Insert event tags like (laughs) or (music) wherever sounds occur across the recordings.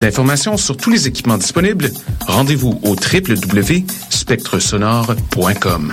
L'information sur tous les équipements disponibles, rendez-vous au www.spectresonore.com.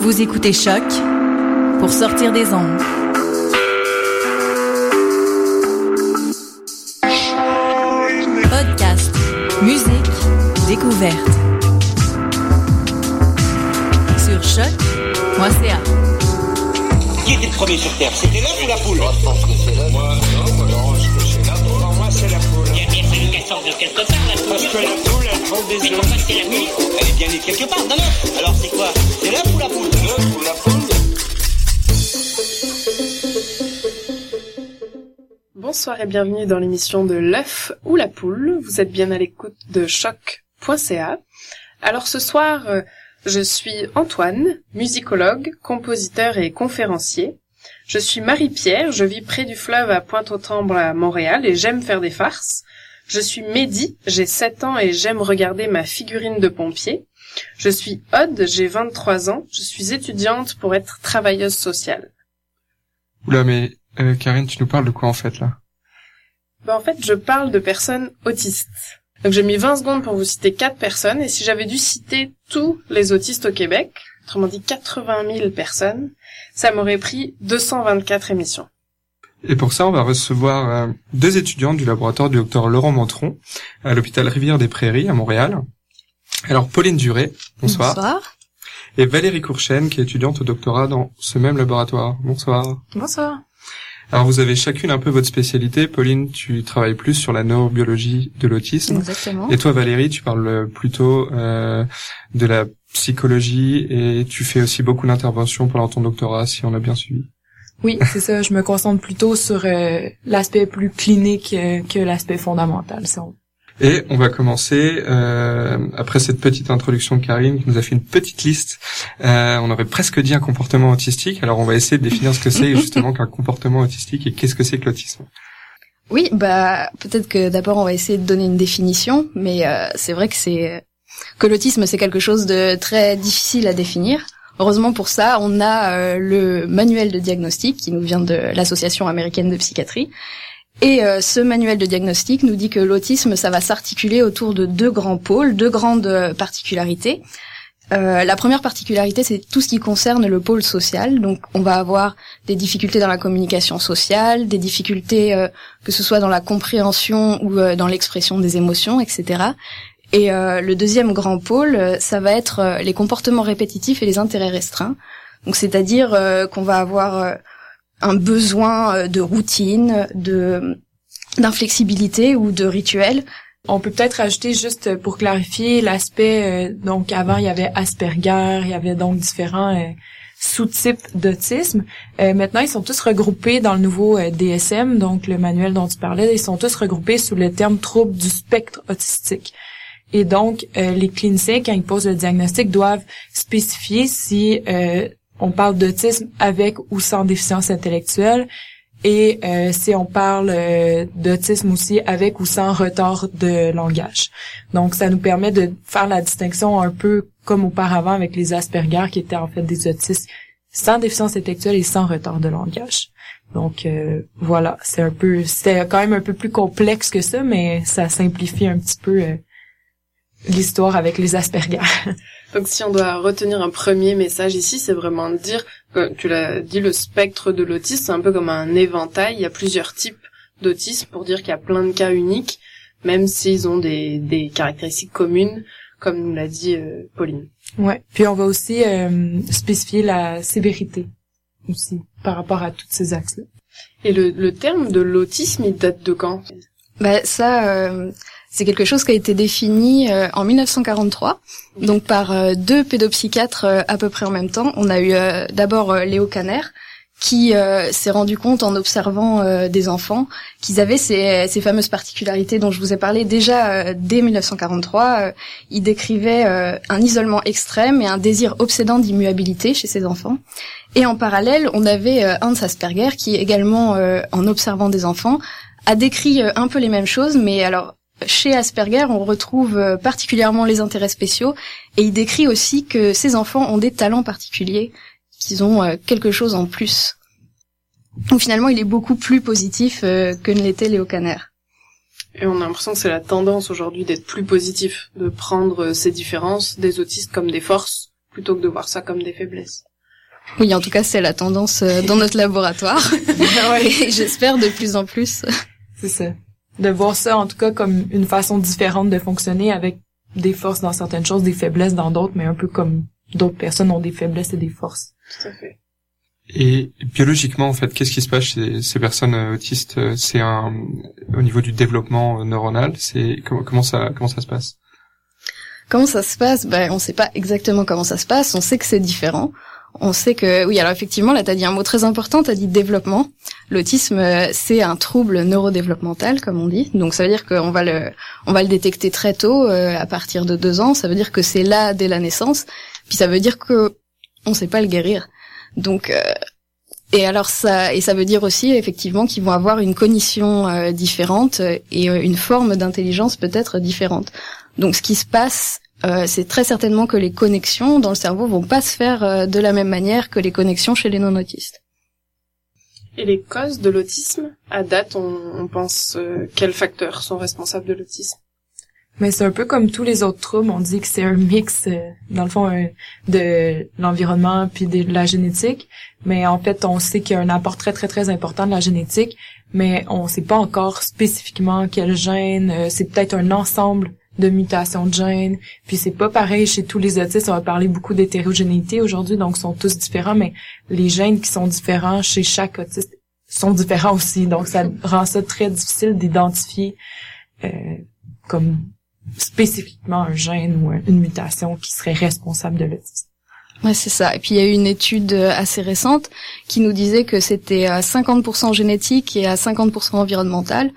Vous écoutez Choc pour sortir des ondes. Podcast, musique, découverte. Sur choc.ca. Qui était le premier sur Terre? C'était l'œuf ou la poule? Moi, je pense que c'est l'œuf. Moi, non, moi, non, je pense Bonsoir et bienvenue dans l'émission de l'œuf ou la poule. Vous êtes bien à l'écoute de choc.ca. Alors ce soir, euh, je suis Antoine, musicologue, compositeur et conférencier. Je suis Marie-Pierre, je vis près du fleuve à Pointe-aux-Trembles à Montréal et j'aime faire des farces. Je suis Mehdi, j'ai 7 ans et j'aime regarder ma figurine de pompier. Je suis Aude, j'ai 23 ans, je suis étudiante pour être travailleuse sociale. Oula, mais euh, Karine, tu nous parles de quoi en fait là? Ben, en fait, je parle de personnes autistes. Donc j'ai mis 20 secondes pour vous citer quatre personnes, et si j'avais dû citer tous les autistes au Québec, autrement dit 80 000 personnes, ça m'aurait pris 224 émissions. Et pour ça, on va recevoir euh, deux étudiantes du laboratoire du docteur Laurent Montron à l'hôpital Rivière des Prairies à Montréal. Alors Pauline Duré, bonsoir. Et Valérie Courchaine, qui est étudiante au doctorat dans ce même laboratoire. Bonsoir. Bonsoir. Alors vous avez chacune un peu votre spécialité. Pauline, tu travailles plus sur la neurobiologie de l'autisme. Exactement. Et toi Valérie, tu parles plutôt euh, de la psychologie et tu fais aussi beaucoup d'interventions pendant ton doctorat, si on a bien suivi. Oui, c'est ça. Je me concentre plutôt sur euh, l'aspect plus clinique euh, que l'aspect fondamental. si on- Et on va commencer, euh, après cette petite introduction de Karine qui nous a fait une petite liste, euh, on aurait presque dit un comportement autistique, alors on va essayer de définir ce que c'est justement qu'un comportement autistique et qu'est-ce que c'est que l'autisme. Oui, bah peut-être que d'abord on va essayer de donner une définition, mais euh, c'est vrai que c'est que l'autisme c'est quelque chose de très difficile à définir. Heureusement pour ça, on a euh, le manuel de diagnostic qui nous vient de l'association américaine de psychiatrie. Et euh, ce manuel de diagnostic nous dit que l'autisme, ça va s'articuler autour de deux grands pôles, deux grandes euh, particularités. Euh, la première particularité, c'est tout ce qui concerne le pôle social. Donc, on va avoir des difficultés dans la communication sociale, des difficultés euh, que ce soit dans la compréhension ou euh, dans l'expression des émotions, etc. Et euh, le deuxième grand pôle, euh, ça va être euh, les comportements répétitifs et les intérêts restreints. Donc, c'est-à-dire qu'on va avoir un besoin de routine, de d'inflexibilité ou de rituel. On peut peut-être ajouter juste pour clarifier l'aspect. donc avant, il y avait Asperger, il y avait donc différents sous-types d'autisme. Euh, maintenant, ils sont tous regroupés dans le nouveau DSM, donc le manuel dont tu parlais. Ils sont tous regroupés sous le terme trouble du spectre autistique. Et donc, euh, les cliniciens, quand ils posent le diagnostic, doivent spécifier si euh, on parle d'autisme avec ou sans déficience intellectuelle et euh, si on parle euh, d'autisme aussi avec ou sans retard de langage. Donc, ça nous permet de faire la distinction un peu comme auparavant avec les Asperger qui étaient en fait des autistes sans déficience intellectuelle et sans retard de langage. Donc euh, voilà, c'est un peu, c'était quand même un peu plus complexe que ça, mais ça simplifie un petit peu euh, l'histoire avec les Asperger. (laughs) Donc si on doit retenir un premier message ici, c'est vraiment de dire, que tu l'as dit, le spectre de l'autisme, c'est un peu comme un éventail, il y a plusieurs types d'autisme pour dire qu'il y a plein de cas uniques, même s'ils ont des, des caractéristiques communes, comme nous l'a dit euh, Pauline. Ouais. Puis on va aussi euh, spécifier la sévérité aussi par rapport à tous ces axes-là. Et le, le terme de l'autisme, il date de quand? Bah ça, euh, c'est quelque chose qui a été défini euh, en 1943, donc par euh, deux pédopsychiatres euh, à peu près en même temps. On a eu d'abord Léo Kanner, qui euh, s'est rendu compte en observant euh, des enfants qu'ils avaient ces, ces, fameuses particularités dont je vous ai parlé déjà euh, dès 1943. il décrivait un isolement extrême et un désir obsédant d'immuabilité chez ces enfants. Et en parallèle, on avait Hans Asperger qui également, en observant des enfants, a décrit un peu les mêmes choses, mais alors chez Asperger, on retrouve particulièrement les intérêts spéciaux et il décrit aussi que ces enfants ont des talents particuliers qu'ils ont euh, quelque chose en plus. Donc finalement, il est beaucoup plus positif euh, que ne l'était Léo Kanner. Et on a l'impression que c'est la tendance aujourd'hui d'être plus positif, de prendre euh, ces différences des autistes comme des forces, plutôt que de voir ça comme des faiblesses. Oui, en tout cas, c'est la tendance dans notre laboratoire. (laughs) Et j'espère de plus en plus. C'est ça. De voir ça, en tout cas, comme une façon différente de fonctionner avec des forces dans certaines choses, des faiblesses dans d'autres, mais un peu comme d'autres personnes ont des faiblesses et des forces. Tout à fait. Et biologiquement, en fait, qu'est-ce qui se passe chez ces personnes autistes? C'est un au niveau du développement euh, neuronal? C'est comment, comment ça comment ça se passe? Comment ça se passe? Ben, on sait pas exactement comment ça se passe. On sait que c'est différent. On sait que oui. Alors effectivement, là, t'as dit un mot très important. T'as dit développement. L'autisme, euh, c'est un trouble neurodéveloppemental, comme on dit. Donc ça veut dire qu'on va le on va le détecter très tôt, à partir de deux ans. Ça veut dire que c'est là dès la naissance. Puis ça veut dire que on sait pas le guérir. Donc euh, et alors ça et ça veut dire aussi effectivement qu'ils vont avoir une cognition euh, différente et euh, une forme d'intelligence peut-être différente. Donc ce qui se passe c'est très certainement que les connexions dans le cerveau vont pas se faire de la même manière que les connexions chez les non-autistes. Et les causes de l'autisme À date, on, on pense quels facteurs sont responsables de l'autisme? Mais c'est un peu comme tous les autres troubles, on dit que c'est un mix, euh, dans le fond, euh, de l'environnement puis de la génétique. Mais en fait, on sait qu'il y a un apport très, très, très important de la génétique, mais on sait pas encore spécifiquement quel gène. Euh, c'est peut-être un ensemble de mutations de gènes. Puis c'est pas pareil chez tous les autistes. On va parler beaucoup d'hétérogénéité aujourd'hui, donc ils sont tous différents, mais les gènes qui sont différents chez chaque autiste sont différents aussi. Donc ça (laughs) rend ça très difficile d'identifier euh, comme spécifiquement un gène ou une mutation qui serait responsable de l'autisme. Ouais, c'est ça. Et puis il y a eu une étude euh, assez récente qui nous disait que c'était à 50% génétique et à 50% environnemental.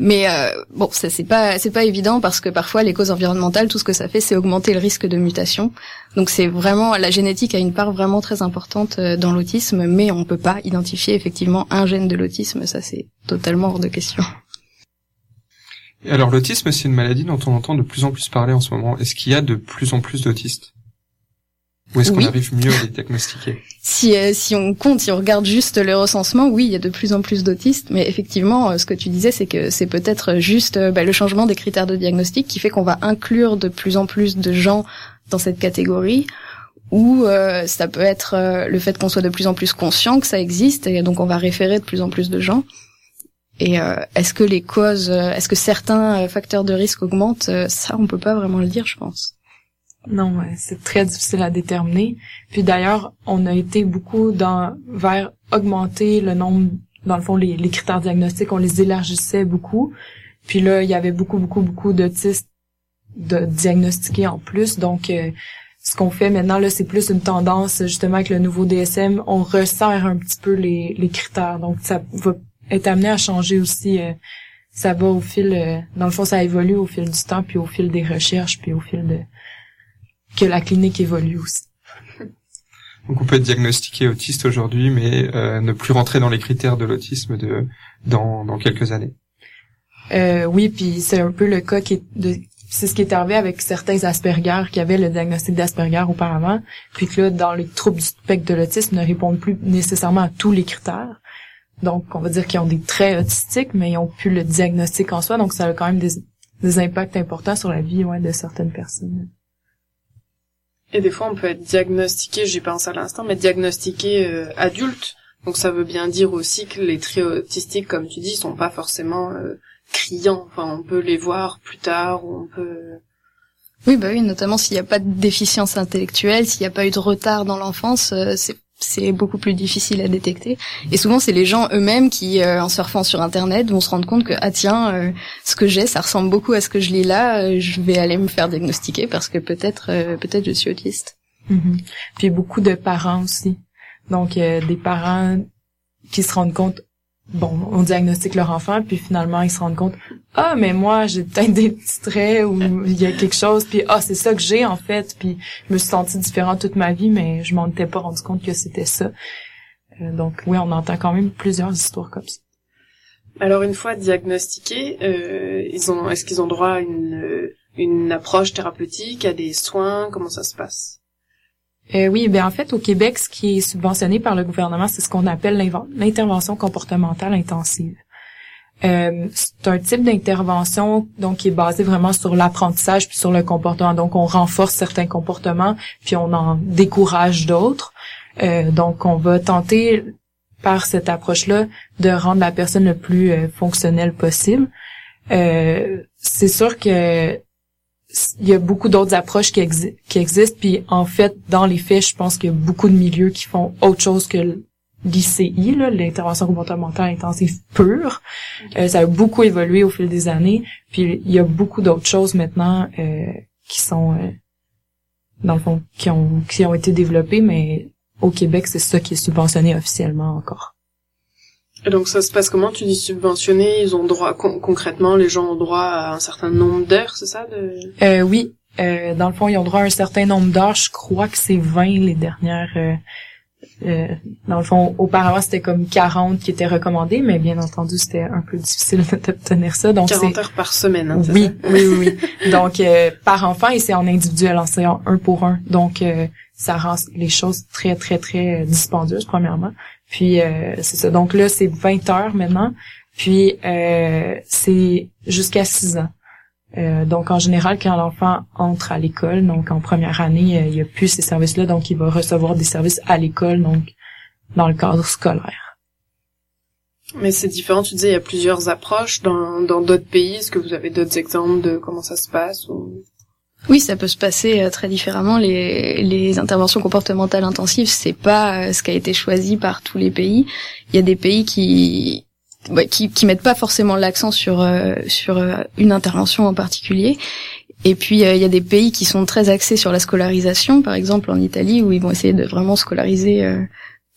Mais euh, bon, ça c'est pas c'est pas évident parce que parfois les causes environnementales, tout ce que ça fait, c'est augmenter le risque de mutation. Donc c'est vraiment la génétique a une part vraiment très importante euh, dans l'autisme, mais on peut pas identifier effectivement un gène de l'autisme. Ça c'est totalement hors de question. Alors l'autisme, c'est une maladie dont on entend de plus en plus parler en ce moment. Est-ce qu'il y a de plus en plus d'autistes? Ou est-ce qu'on arrive mieux à les diagnostiquer si, euh, si on compte, si on regarde juste le recensement, oui, il y a de plus en plus d'autistes. Mais effectivement, euh, ce que tu disais, c'est que c'est peut-être juste euh, bah, le changement des critères de diagnostic qui fait qu'on va inclure de plus en plus de gens dans cette catégorie ou ça peut être le fait qu'on soit de plus en plus conscient que ça existe et donc on va référer de plus en plus de gens. Et euh, est-ce que les causes, est-ce que certains facteurs de risque augmentent Ça, on peut pas vraiment le dire, je pense. Non, c'est très difficile à déterminer. Puis d'ailleurs, on a été beaucoup dans vers augmenter le nombre, dans le fond, les, critères diagnostiques, on les élargissait beaucoup. Puis là, il y avait beaucoup, beaucoup, beaucoup d'autistes de diagnostiquer en plus. Donc, ce qu'on fait maintenant, là, c'est plus une tendance, justement, avec le nouveau DSM, on resserre un petit peu les, les critères. Donc, ça va est amené à changer aussi. Euh, ça va au fil, euh, dans le fond, ça évolue au fil du temps, puis au fil des recherches, puis au fil de que la clinique évolue aussi. Donc on peut être diagnostiqué autiste aujourd'hui, mais euh, ne plus rentrer dans les critères de l'autisme de dans, dans quelques années. Euh, oui, puis c'est un peu le cas qui est de c'est ce qui est arrivé avec certains Asperger qui avaient le diagnostic d'Asperger auparavant, puis que là, dans les troubles du spectre de l'autisme, ne répondent plus nécessairement à tous les critères. Donc, on va dire qu'ils ont des traits autistiques, mais ils ont plus le diagnostic en soi, donc ça a quand même des, impacts importants sur la vie ouais, de certaines personnes. Et des fois, on peut être diagnostiqué, j'y pense à l'instant, mais diagnostiqué euh, adulte. Donc ça veut bien dire aussi que les traits autistiques, comme tu dis, sont pas forcément euh, criants. Enfin, on peut les voir plus tard, on peut... Oui, bah oui, notamment s'il n'y a pas de déficience intellectuelle, s'il n'y a pas eu de retard dans l'enfance, euh, c'est c'est beaucoup plus difficile à détecter. Et souvent, c'est les gens eux-mêmes qui, euh, en surfant sur Internet, vont se rendre compte que ah tiens, euh, ce que j'ai, ça ressemble beaucoup à ce que je lis là. Euh, je vais aller me faire diagnostiquer parce que peut-être, peut-être je suis autiste. Mm-hmm. Puis beaucoup de parents aussi. Donc des parents qui se rendent compte bon, on diagnostique leur enfant, puis finalement, ils se rendent compte, ah, mais moi, j'ai peut-être des petits traits ou il y a quelque chose, puis ah, c'est ça que j'ai, en fait, puis je me suis sentie différente toute ma vie, mais je m'en étais pas rendu compte que c'était ça. Euh, donc, oui, on entend quand même plusieurs histoires comme ça. Alors, une fois diagnostiqués, euh, ils ont, est-ce qu'ils ont droit à une, une approche thérapeutique, à des soins, comment ça se passe? Euh, oui, ben en fait au Québec, ce qui est subventionné par le gouvernement, c'est ce qu'on appelle l'intervention comportementale intensive. Euh, c'est un type d'intervention donc qui est basé vraiment sur l'apprentissage puis sur le comportement. Donc on renforce certains comportements puis on en décourage d'autres. Euh, donc on va tenter par cette approche-là de rendre la personne le plus fonctionnelle possible. C'est sûr que il y a beaucoup d'autres approches qui, qui existent. Puis en fait, dans les faits, je pense qu'il y a beaucoup de milieux qui font autre chose que l'ICI, l'intervention comportementale intensive pure. Euh, ça a beaucoup évolué au fil des années. Puis il y a beaucoup d'autres choses maintenant euh, qui sont, euh, dans le fond, qui ont, qui ont été développées, mais au Québec, c'est ça qui est subventionné officiellement encore. Et donc ça se passe comment? Tu dis subventionné, ils ont droit concrètement, les gens ont droit à un certain nombre d'heures, c'est ça de... euh, Oui, euh, dans le fond ils ont droit à un certain nombre d'heures. Je crois que c'est 20 les dernières. Euh, euh, dans le fond, auparavant c'était comme 40 qui étaient recommandés, mais bien entendu c'était un peu difficile (laughs) d'obtenir ça. Donc 40 heures par semaine. Hein, oui, oui, oui, oui. (laughs) donc euh, par enfant et c'est en individuel, en séance un pour un. Donc ça rend les choses très très très dispendieuses premièrement. Puis euh, c'est ça. Donc là, c'est 20 heures maintenant. Puis euh, c'est jusqu'à 6 ans. Euh, donc en général, quand l'enfant entre à l'école, donc en première année, il n'y a plus ces services-là, donc il va recevoir des services à l'école, donc dans le cadre scolaire. Mais c'est différent, tu disais, il y a plusieurs approches dans d'autres pays. Est-ce que vous avez d'autres exemples de comment ça se passe ou... Oui, ça peut se passer euh, très différemment. Les, les interventions comportementales intensives, c'est pas euh, ce qui a été choisi par tous les pays. Il y a des pays qui qui, qui mettent pas forcément l'accent sur euh, sur une intervention en particulier. Et puis il y a des pays qui sont très axés sur la scolarisation, par exemple en Italie, où ils vont essayer de vraiment scolariser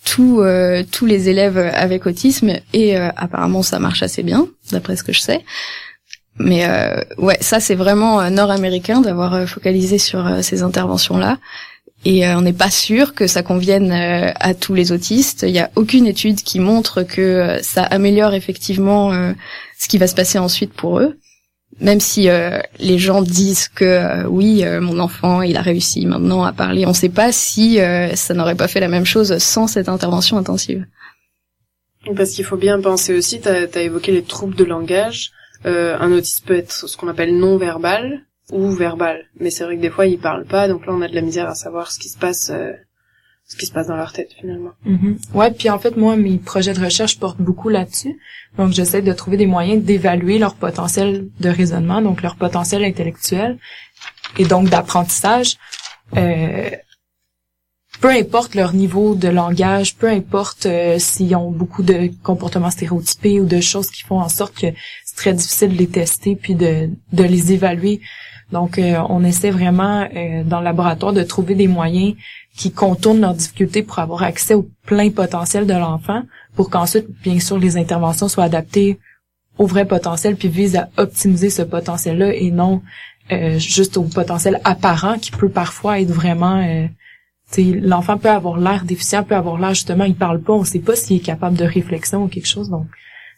tous tous les élèves avec autisme. Et apparemment ça marche assez bien, d'après ce que je sais. Mais euh, ouais, ça c'est vraiment euh, nord-américain d'avoir euh, focalisé sur euh, ces interventions-là. Et on n'est pas sûr que ça convienne à tous les autistes. Il n'y a aucune étude qui montre que ça améliore effectivement ce qui va se passer ensuite pour eux. Même si les gens disent que oui, mon enfant, il a réussi maintenant à parler, on ne sait pas si ça n'aurait pas fait la même chose sans cette intervention intensive. Parce qu'il faut bien penser aussi, tu as, évoqué les troubles de langage. Euh, un autisme peut être ce qu'on appelle non verbal ou verbal, mais c'est vrai que des fois ils parlent pas, donc là on a de la misère à savoir ce qui se passe, euh, ce qui se passe dans leur tête finalement. Mm-hmm. Ouais, puis en fait moi mes projets de recherche portent beaucoup là-dessus, donc j'essaie de trouver des moyens d'évaluer leur potentiel de raisonnement, donc leur potentiel intellectuel et donc d'apprentissage. Euh, peu importe leur niveau de langage, peu importe euh, s'ils ont beaucoup de comportements stéréotypés ou de choses qui font en sorte que très difficile de les tester puis de, de les évaluer. Donc, euh, on essaie vraiment euh, dans le laboratoire de trouver des moyens qui contournent leurs difficultés pour avoir accès au plein potentiel de l'enfant, pour qu'ensuite, bien sûr, les interventions soient adaptées au vrai potentiel puis visent à optimiser ce potentiel-là et non euh, juste au potentiel apparent qui peut parfois être vraiment l'enfant peut avoir l'air déficient, peut avoir l'air justement, il parle pas, on sait pas s'il est capable de réflexion ou quelque chose. Donc,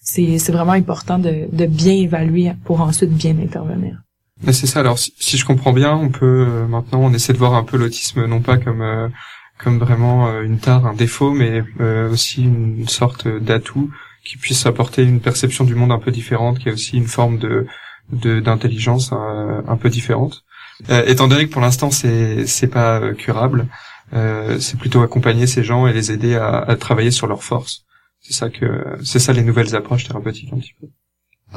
c'est vraiment important de, de bien évaluer pour ensuite bien intervenir. C'est ça. Alors, si, je comprends bien, on peut euh, maintenant on essaie de voir un peu l'autisme non pas comme euh, comme vraiment euh, une tare, un défaut, mais aussi une sorte d'atout qui puisse apporter une perception du monde un peu différente, qui est aussi une forme de d'intelligence un peu différente. étant donné que pour l'instant c'est c'est pas curable, c'est plutôt accompagner ces gens et les aider à, à travailler sur leurs forces. C'est ça que c'est ça les nouvelles approches thérapeutiques un petit peu.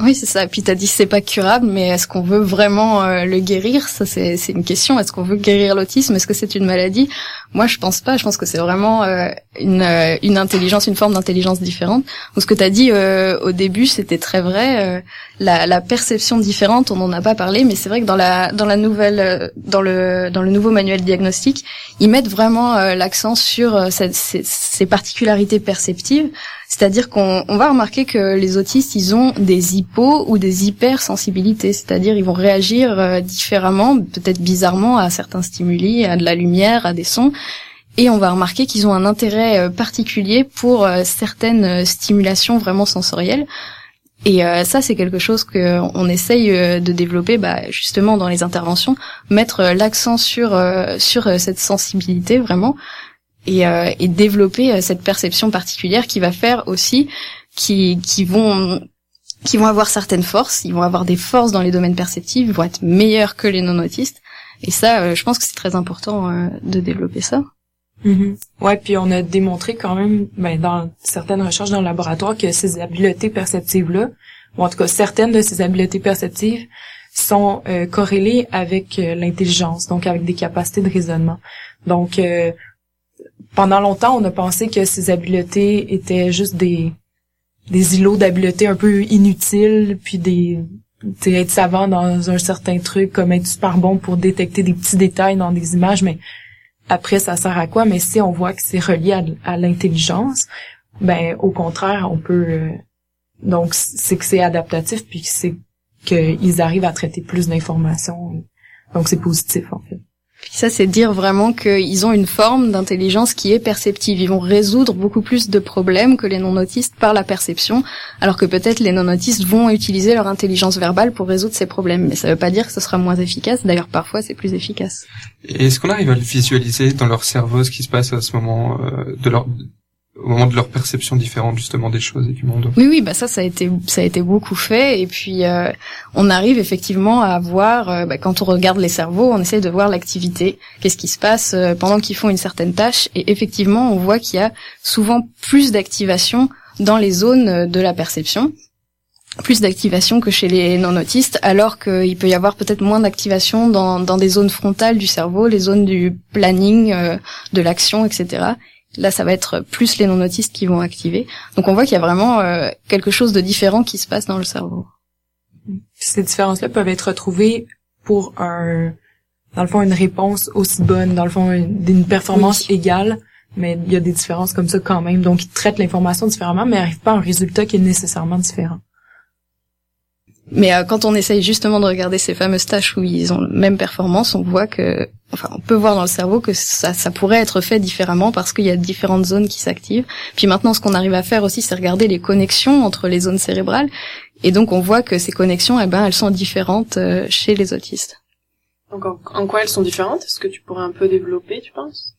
Oui, c'est ça. Puis t'as dit c'est pas curable, mais est-ce qu'on veut vraiment euh, le guérir? Ça, c'est c'est une question. Est-ce qu'on veut guérir l'autisme? Est-ce que c'est une maladie? Moi, je pense pas. Je pense que c'est vraiment euh, une euh, une intelligence, une forme d'intelligence différente. Donc, ce que t'as dit au début, c'était très vrai. la, la perception différente, on n'en a pas parlé, mais c'est vrai que dans la dans la nouvelle dans le dans le nouveau manuel diagnostique, ils mettent vraiment l'accent sur ces, ces particularités perceptives C'est-à-dire qu'on va remarquer que les autistes, ils ont des hypos ou des hypersensibilités, c'est-à-dire ils vont réagir euh, différemment, peut-être bizarrement à certains stimuli, à de la lumière, à des sons, et on va remarquer qu'ils ont un intérêt euh, particulier pour euh, certaines stimulations vraiment sensorielles. Et ça, c'est quelque chose qu'on essaye de développer, bah, justement dans les interventions, mettre l'accent sur cette sensibilité vraiment, et, euh, et développer euh, cette perception particulière qui va faire aussi qui, qui vont qui vont avoir certaines forces, ils vont avoir des forces dans les domaines perceptifs, ils vont être meilleurs que les non-autistes. Et ça, euh, je pense que c'est très important de développer ça. Mm-hmm. Ouais, puis on a démontré quand même, ben, dans certaines recherches dans le laboratoire, que ces habiletés perceptives-là, ou en tout cas certaines de ces habiletés perceptives, sont corrélées avec l'intelligence, donc avec des capacités de raisonnement. Donc, pendant longtemps, on a pensé que ces habiletés étaient juste des des îlots d'habiletés un peu inutiles, puis des être savant dans un certain truc, comme être super bon pour détecter des petits détails dans des images, mais après ça sert à quoi? Mais si on voit que c'est relié à, l'intelligence, ben au contraire, on peut euh, donc c'est que c'est adaptatif, puis c'est qu'ils arrivent à traiter plus d'informations, donc c'est positif en fait ça, c'est dire vraiment qu'ils ont une forme d'intelligence qui est perceptive. Ils vont résoudre beaucoup plus de problèmes que les non-autistes par la perception, alors que peut-être les non-autistes vont utiliser leur intelligence verbale pour résoudre ces problèmes. Mais ça ne veut pas dire que ce sera moins efficace. D'ailleurs, parfois, c'est plus efficace. Est-ce qu'on arrive à visualiser dans leur cerveau ce qui se passe à ce moment euh, de leur au moment de leur perception différente justement des choses et du monde. Oui, oui, bah ça, ça a été, ça a été beaucoup fait. Et puis, euh, on arrive effectivement à voir, euh, bah, quand on regarde les cerveaux, on essaie de voir l'activité, qu'est-ce qui se passe euh, pendant qu'ils font une certaine tâche? Et effectivement, on voit qu'il y a souvent plus d'activation dans les zones de la perception plus d'activation que chez les non-autistes, alors qu'il peut y avoir peut-être moins d'activation dans, dans des zones frontales du cerveau, les zones du planning, de l'action, etc. Là, ça va être plus les non-autistes qui vont activer. Donc on voit qu'il y a vraiment euh, quelque chose de différent qui se passe dans le cerveau. Ces différences-là peuvent être retrouvées pour un, dans le fond, une réponse aussi bonne, dans le fond, d'une performance égale, mais il y a des différences comme ça quand même. Donc ils traitent l'information différemment, mais n'arrivent pas à un résultat qui est nécessairement différent. Mais euh, quand on essaye justement de regarder ces fameuses tâches où ils ont la même performance, on voit que, enfin, on peut voir dans le cerveau que ça, ça pourrait être fait différemment parce qu'il y a différentes zones qui s'activent. Puis maintenant, ce qu'on arrive à faire aussi, c'est regarder les connexions entre les zones cérébrales. Et donc, on voit que ces connexions, eh ben, elles sont différentes euh, chez les autistes. Donc, en, quoi elles sont différentes? Est-ce que tu pourrais un peu développer, tu penses?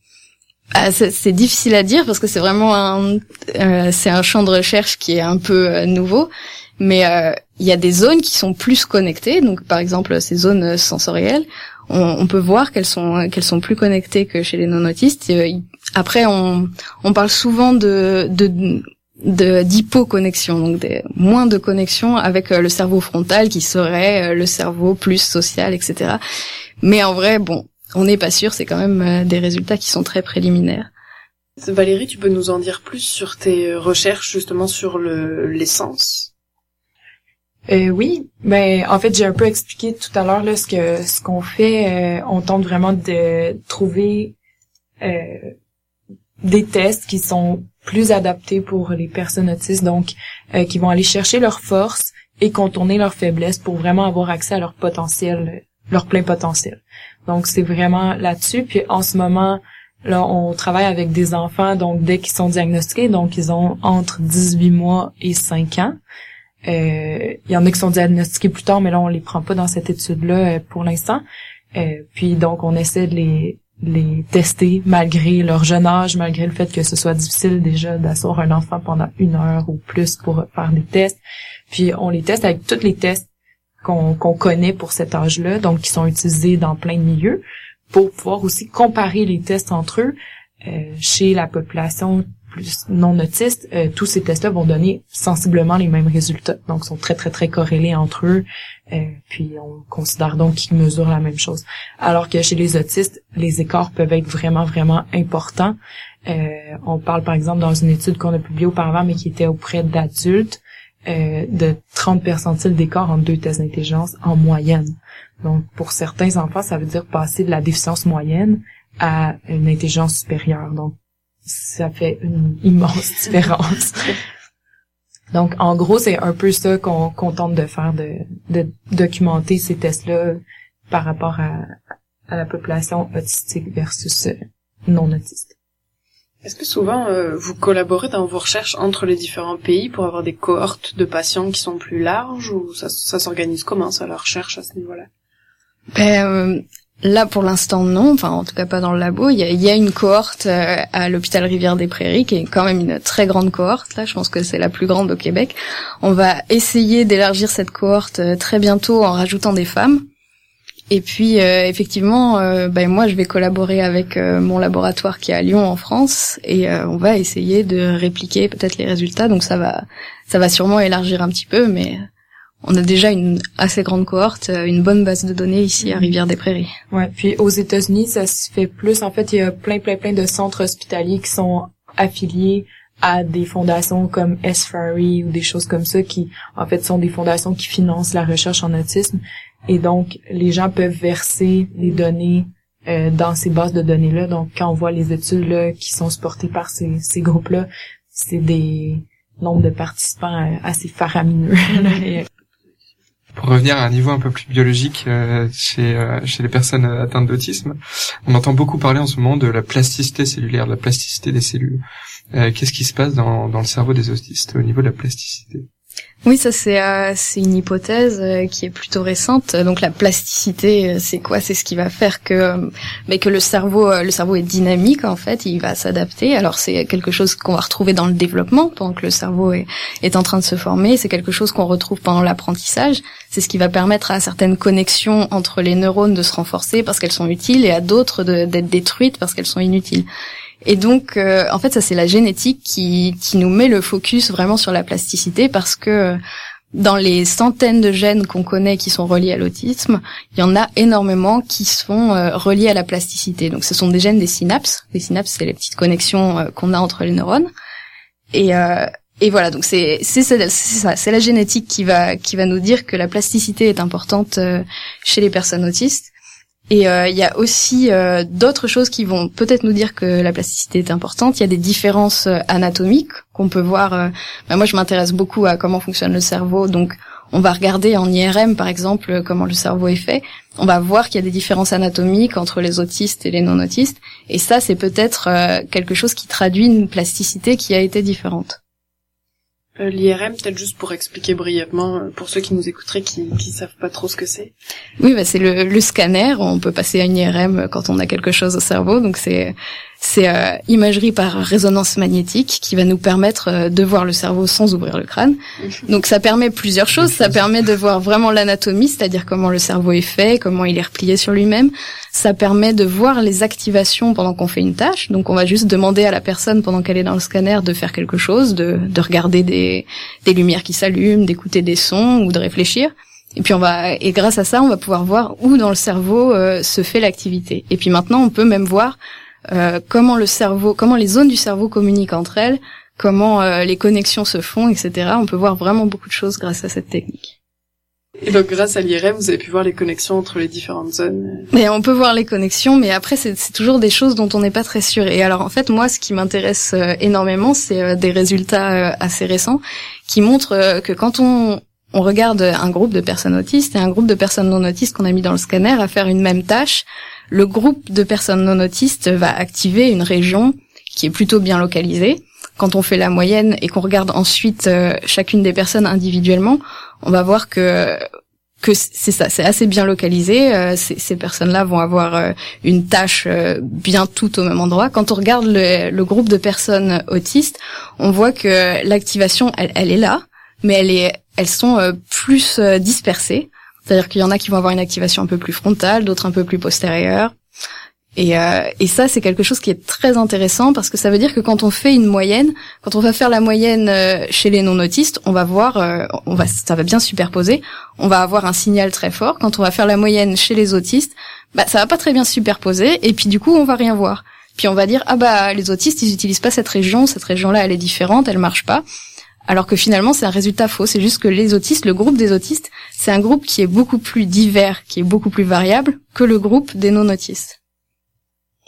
Ah, c'est difficile à dire parce que c'est vraiment un, euh, c'est un champ de recherche qui est un peu nouveau. Mais euh, il y a des zones qui sont plus connectées. Donc, par exemple, ces zones sensorielles, on, peut voir qu'elles sont qu'elles sont plus connectées que chez les non-autistes. Euh, après, on, on parle souvent de, de d'hypoconnexion, donc des, moins de connexion avec euh, le cerveau frontal qui serait le cerveau plus social, etc. Mais en vrai, bon, on n'est pas sûr, c'est quand même des résultats qui sont très préliminaires. Valérie, tu peux nous en dire plus sur tes recherches justement sur le l'essence euh, oui, ben en fait j'ai un peu expliqué tout à l'heure là ce que ce qu'on fait. Euh, on tente vraiment de trouver euh, des tests qui sont plus adaptés pour les personnes autistes, donc euh, qui vont aller chercher leurs forces et contourner leurs faiblesses pour vraiment avoir accès à leur potentiel, leur plein potentiel. Donc c'est vraiment là-dessus. Puis en ce moment, là, on travaille avec des enfants, donc dès qu'ils sont diagnostiqués, donc ils ont entre 18 mois et 5 ans. Euh, il y en a qui sont diagnostiqués plus tard, mais là, on les prend pas dans cette étude-là euh, pour l'instant. Euh, puis donc, on essaie de les, les tester malgré leur jeune âge, malgré le fait que ce soit difficile déjà d'asseoir un enfant pendant une heure ou plus pour faire des tests. Puis on les teste avec tous les tests qu'on connaît pour cet âge-là, donc qui sont utilisés dans plein de milieux, pour pouvoir aussi comparer les tests entre eux chez la population plus non autistes, euh, tous ces tests-là vont donner sensiblement les mêmes résultats. Donc, sont très, très, très corrélés entre eux. Euh, puis, on considère donc qu'ils mesurent la même chose. Alors que chez les autistes, les écarts peuvent être vraiment, vraiment importants. Euh, on parle, par exemple, dans une étude qu'on a publiée auparavant, mais qui était auprès d'adultes, de 30 percentiles d'écart entre deux tests d'intelligence en moyenne. Donc, pour certains enfants, ça veut dire passer de la déficience moyenne à une intelligence supérieure. Donc, ça fait une immense (laughs) différence. Donc, en gros, c'est un peu ça qu'on tente de faire, de, de documenter ces tests-là par rapport à, à la population autistique versus euh, non autiste. Est-ce que souvent euh, vous collaborez dans vos recherches entre les différents pays pour avoir des cohortes de patients qui sont plus larges ou ça, ça s'organise comment ça la recherche à ce niveau-là? Ben, euh, Là, pour l'instant, non. Enfin, en tout cas, pas dans le labo. Il y a, une cohorte euh, à l'hôpital Rivière des Prairies, qui est quand même une très grande cohorte. Là, je pense que c'est la plus grande au Québec. On va essayer d'élargir cette cohorte très bientôt en rajoutant des femmes. Et puis euh, effectivement, euh, ben moi je vais collaborer avec euh, mon laboratoire qui est à Lyon en France et on va essayer de répliquer peut-être les résultats. Donc ça va, ça va sûrement élargir un petit peu, mais on a déjà une assez grande cohorte, une bonne base de données ici à Rivière des Prairies. Ouais. Puis aux États-Unis, ça se fait plus. En fait, il y a plein, plein, plein de centres hospitaliers qui sont affiliés à des fondations comme SFARI ou des choses comme ça qui, en fait, sont des fondations qui financent la recherche en autisme. Et donc, les gens peuvent verser les données euh, dans ces bases de données-là. Donc, quand on voit les études là, qui sont supportées par ces, ces groupes-là, c'est des nombres de participants euh, assez faramineux. (laughs) (laughs) Pour revenir à un niveau un peu plus biologique euh, chez, chez les personnes atteintes d'autisme, on entend beaucoup parler en ce moment de la plasticité cellulaire, de la plasticité des cellules. Qu'est-ce qui se passe dans le cerveau des autistes au niveau de la plasticité? Oui, ça c'est euh, une hypothèse euh, qui est plutôt récente. Donc la plasticité, euh, c'est quoi? C'est ce qui va faire que mais que le cerveau le cerveau est dynamique en fait, il va s'adapter. Alors c'est quelque chose qu'on va retrouver dans le développement pendant que le cerveau est est en train de se former, c'est quelque chose qu'on retrouve pendant l'apprentissage, c'est ce qui va permettre à certaines connexions entre les neurones de se renforcer parce qu'elles sont utiles et à d'autres d'être détruites parce qu'elles sont inutiles. Et donc, euh, en fait, ça c'est la génétique qui, qui nous met le focus vraiment sur la plasticité parce que dans les centaines de gènes qu'on connaît qui sont reliés à l'autisme, il y en a énormément qui sont euh, reliés à la plasticité. Donc, ce sont des gènes des synapses. Les synapses, c'est les petites connexions euh, qu'on a entre les neurones. Et, et voilà, donc c'est c'est ça, c'est la génétique qui va qui va nous dire que la plasticité est importante chez les personnes autistes. Et euh, il y a aussi euh, d'autres choses qui vont peut-être nous dire que la plasticité est importante. Il y a des différences euh, anatomiques qu'on peut voir. Bah, moi, je m'intéresse beaucoup à comment fonctionne le cerveau, donc on va regarder en IRM, par exemple, comment le cerveau est fait. On va voir qu'il y a des différences anatomiques entre les autistes et les non-autistes. Et ça, c'est peut-être quelque chose qui traduit une plasticité qui a été différente. Euh, L'IRM, peut-être juste pour expliquer brièvement, euh, pour ceux qui nous écouteraient, qui, qui savent pas trop ce que c'est. Oui, bah c'est le, scanner. On peut passer à une IRM quand on a quelque chose au cerveau. Donc c'est c'est euh, imagerie par résonance magnétique qui va nous permettre euh, de voir le cerveau sans ouvrir le crâne. Mhm. Donc ça permet plusieurs choses. Ça permet de voir vraiment l'anatomie, c'est-à-dire comment le cerveau est fait, comment il est replié sur lui-même. Ça permet de voir les activations pendant qu'on fait une tâche. Donc on va juste demander à la personne pendant qu'elle est dans le scanner de faire quelque chose, de, de regarder des, des lumières qui s'allument, d'écouter des sons ou de réfléchir. Et puis on va et grâce à ça, on va pouvoir voir où dans le cerveau euh, se fait l'activité. Et puis maintenant, on peut même voir euh, comment le cerveau, comment les zones du cerveau communiquent entre elles, comment euh, les connexions se font, etc. On peut voir vraiment beaucoup de choses grâce à cette technique. Et donc grâce à l'IRM, vous avez pu voir les connexions entre les différentes zones? Mais on peut voir les connexions, mais après c'est toujours des choses dont on n'est pas très sûr. Et alors en fait moi, ce qui m'intéresse euh, énormément, c'est des résultats assez récents qui montrent que quand on on regarde un groupe de personnes autistes et un groupe de personnes non autistes qu'on a mis dans le scanner à faire une même tâche, le groupe de personnes non autistes va activer une région qui est plutôt bien localisée. Quand on fait la moyenne et qu'on regarde ensuite euh, chacune des personnes individuellement, on va voir que que c'est ça, c'est assez bien localisé. Euh, ces, personnes-là vont avoir euh, une tâche bien tout au même endroit. Quand on regarde le, groupe de personnes autistes, on voit que l'activation, elle, est là, mais elle est, elles sont plus dispersées. C'est-à-dire qu'il y en a qui vont avoir une activation un peu plus frontale, d'autres un peu plus postérieure. Et, euh, et ça, c'est quelque chose qui est très intéressant parce que ça veut dire que quand on fait une moyenne, quand on va faire la moyenne euh, chez les non-autistes, on va voir, euh, on va, ça va bien superposer, on va avoir un signal très fort. Quand on va faire la moyenne chez les autistes, bah ça va pas très bien superposer et puis du coup on va rien voir. Puis on va dire ah bah les autistes ils utilisent pas cette région, cette région-là elle est différente, elle marche pas alors que finalement c'est un résultat faux. C'est juste que les autistes, le groupe des autistes, c'est un groupe qui est beaucoup plus divers, qui est beaucoup plus variable que le groupe des non-autistes.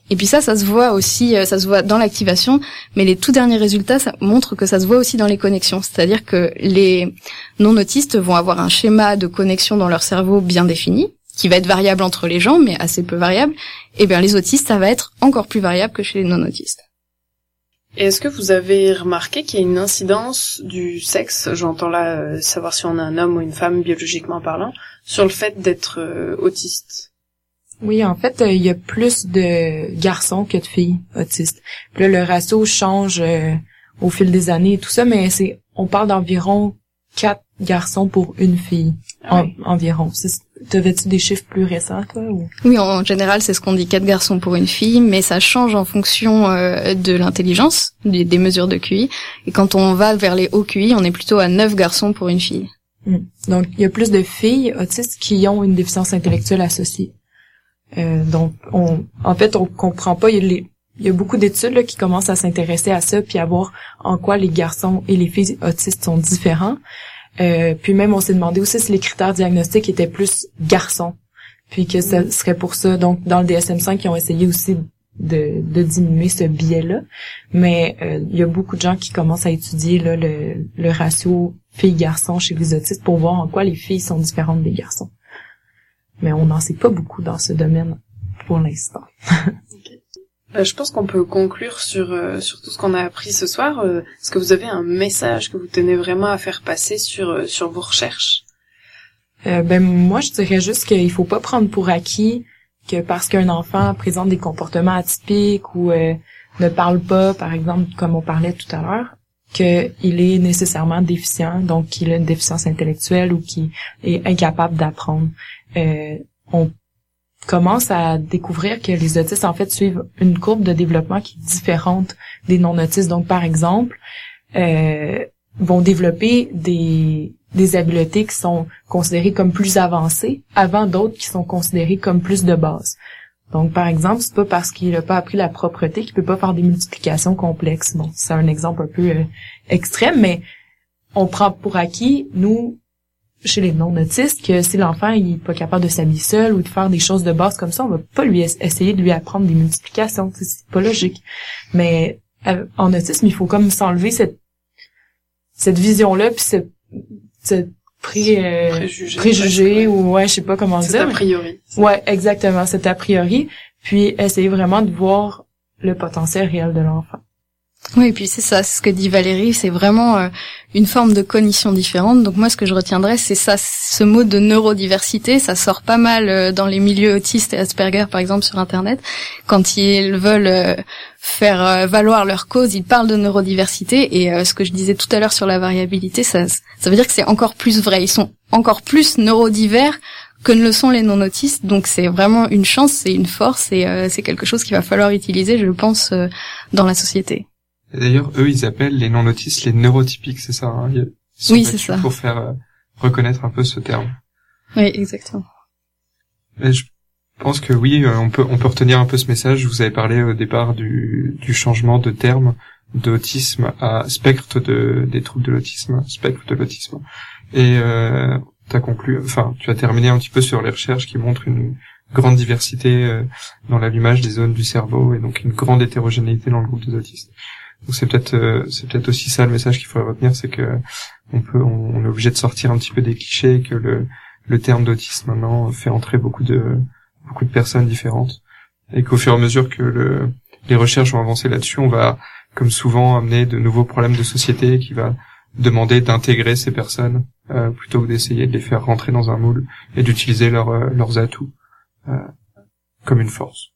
Et puis ça, ça se voit aussi, euh, ça se voit dans l'activation, mais les tout derniers résultats ça montrent que ça se voit aussi dans les connexions. C'est-à-dire que les non-autistes vont avoir un schéma de connexion dans leur cerveau bien défini, qui va être variable entre les gens, mais assez peu variable. Et bien les autistes, ça va être encore plus variable que chez les non-autistes. Est-ce que vous avez remarqué qu'il y a une incidence du sexe, j'entends là euh, savoir si on est un homme ou une femme biologiquement parlant, sur le fait d'être euh, autiste? Oui, en fait, euh, il y a plus de garçons que de filles autistes. Là, le ratio change au fil des années et tout ça, mais c'est on parle d'environ quatre garçons pour une fille ah environ. T'avais-tu des chiffres plus récents, toi ou? Oui, en général, c'est ce qu'on dit quatre garçons pour une fille, mais ça change en fonction euh, de l'intelligence, des, mesures de QI. Et quand on va vers les hauts QI, on est plutôt à neuf garçons pour une fille. Hmm. Donc, il y a plus de filles autistes qui ont une déficience intellectuelle associée. Euh, donc, on, en fait, on comprend pas. Il y a, beaucoup d'études qui commencent à s'intéresser à ça, puis à voir en quoi les garçons et les filles autistes sont différents. Euh, puis même, on s'est demandé aussi si les critères diagnostiques étaient plus garçons. Puis que ce serait pour ça. Donc, dans le DSM-5, ils ont essayé aussi de, de diminuer ce biais-là. Mais euh, il y a beaucoup de gens qui commencent à étudier là, le, le ratio filles-garçons chez les autistes pour voir en quoi les filles sont différentes des garçons. Mais on n'en sait pas beaucoup dans ce domaine pour l'instant. (laughs) Euh, je pense qu'on peut conclure sur, euh, sur tout ce qu'on a appris ce soir. Euh, est-ce que vous avez un message que vous tenez vraiment à faire passer sur, sur vos recherches? Ben moi, je dirais juste qu'il faut pas prendre pour acquis que parce qu'un enfant présente des comportements atypiques ou ne parle pas, par exemple, comme on parlait tout à l'heure, qu'il est nécessairement déficient, donc qu'il a une déficience intellectuelle ou qu'il est incapable d'apprendre. on commence à découvrir que les autistes en fait suivent une courbe de développement qui est différente des non-autistes. Donc par exemple, euh, vont développer des des habiletés qui sont considérées comme plus avancées avant d'autres qui sont considérées comme plus de base. Donc par exemple, c'est pas parce qu'il n'a pas appris la propreté qu'il peut pas faire des multiplications complexes. Bon, c'est un exemple un peu euh, extrême, mais on prend pour acquis nous chez les non-autistes que si l'enfant il est pas capable de s'habiller seul ou de faire des choses de base comme ça, on va pas lui essayer de lui apprendre des multiplications, c'est pas logique. Mais euh, en autisme, il faut comme s'enlever cette cette vision-là puis ce, ce pré, euh, préjugé, ou ouais, je sais pas comment dire. a priori. Ouais, exactement, c'est a priori, puis essayer vraiment de voir le potentiel réel de l'enfant. Oui, et puis c'est ça, ce que dit Valérie, c'est vraiment euh, une forme de cognition différente. Donc moi, ce que je retiendrai, c'est ça, ce mot de neurodiversité, ça sort pas mal euh, dans les milieux autistes et Asperger, par exemple, sur Internet. Quand ils veulent euh, faire valoir leur cause, ils parlent de neurodiversité. Et ce que je disais tout à l'heure sur la variabilité, ça, ça veut dire que c'est encore plus vrai. Ils sont encore plus neurodivers que ne le sont les non-autistes. Donc c'est vraiment une chance, c'est une force et c'est quelque chose qu'il va falloir utiliser, je pense, dans la société. D'ailleurs, eux, ils appellent les non-autistes les neurotypiques, c'est ça hein Oui, c'est ça. Pour faire euh, reconnaître un peu ce terme. Oui, exactement. Mais je pense que oui, euh, on peut on peut retenir un peu ce message. Vous avez parlé au départ du, du changement de terme d'autisme à spectre de des troubles de l'autisme, spectre de l'autisme. Et euh, as conclu, enfin, tu as terminé un petit peu sur les recherches qui montrent une grande diversité euh, dans l'allumage des zones du cerveau et donc une grande hétérogénéité dans le groupe des autistes. Donc c'est peut-être euh, c'est peut-être aussi ça le message qu'il faudrait retenir, c'est que on peut on, est obligé de sortir un petit peu des clichés, que le le terme d'autisme maintenant fait entrer beaucoup de beaucoup de personnes différentes et qu'au fur et à mesure que le, les recherches vont avancer là-dessus, on va comme souvent amener de nouveaux problèmes de société qui va demander d'intégrer ces personnes euh, plutôt que d'essayer de les faire rentrer dans un moule et d'utiliser euh, leurs atouts comme une force.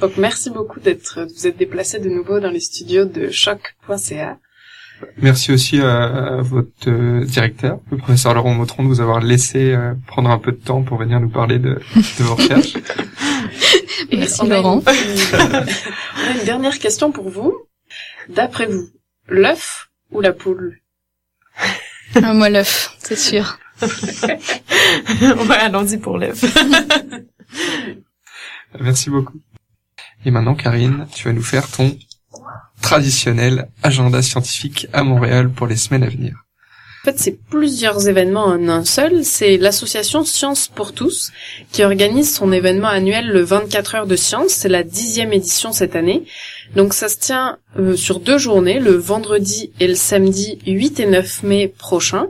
Donc merci beaucoup d'être vous êtes déplacé de nouveau dans les studios de choc.ca. Merci aussi à, votre euh, directeur, le professeur Laurent Motron, de vous avoir laissé euh, prendre un peu de temps pour venir nous parler de, de vos recherches. (laughs) Merci Laurent. (laughs) on a une dernière question pour vous. D'après vous, l'œuf ou la poule? Ah, Moi l'œuf, c'est sûr. (laughs) ouais, allons-y pour l'œuf. Merci beaucoup. Et maintenant, Karine, tu vas nous faire ton traditionnel agenda scientifique à Montréal pour les semaines à venir. En fait, c'est plusieurs événements en un seul. C'est l'association Science pour tous qui organise son événement annuel le 24 heures de science. C'est la dixième édition cette année. Donc ça se tient euh, sur deux journées, le vendredi et le samedi 8 et 9 mai prochains.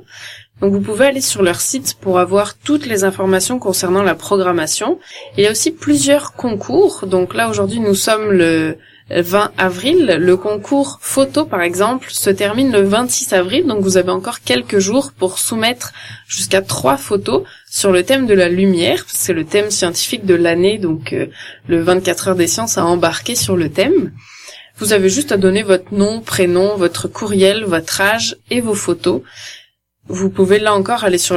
Donc vous pouvez aller sur leur site pour avoir toutes les informations concernant la programmation. Il y a aussi plusieurs concours. Donc là aujourd'hui nous sommes le 20 avril. Le concours photo, par exemple, se termine le 26 avril, donc vous avez encore quelques jours pour soumettre jusqu'à trois photos sur le thème de la lumière. C'est le thème scientifique de l'année, donc euh, le 24 heures des sciences a embarqué sur le thème. Vous avez juste à donner votre nom, prénom, votre courriel, votre âge et vos photos. Vous pouvez là encore aller sur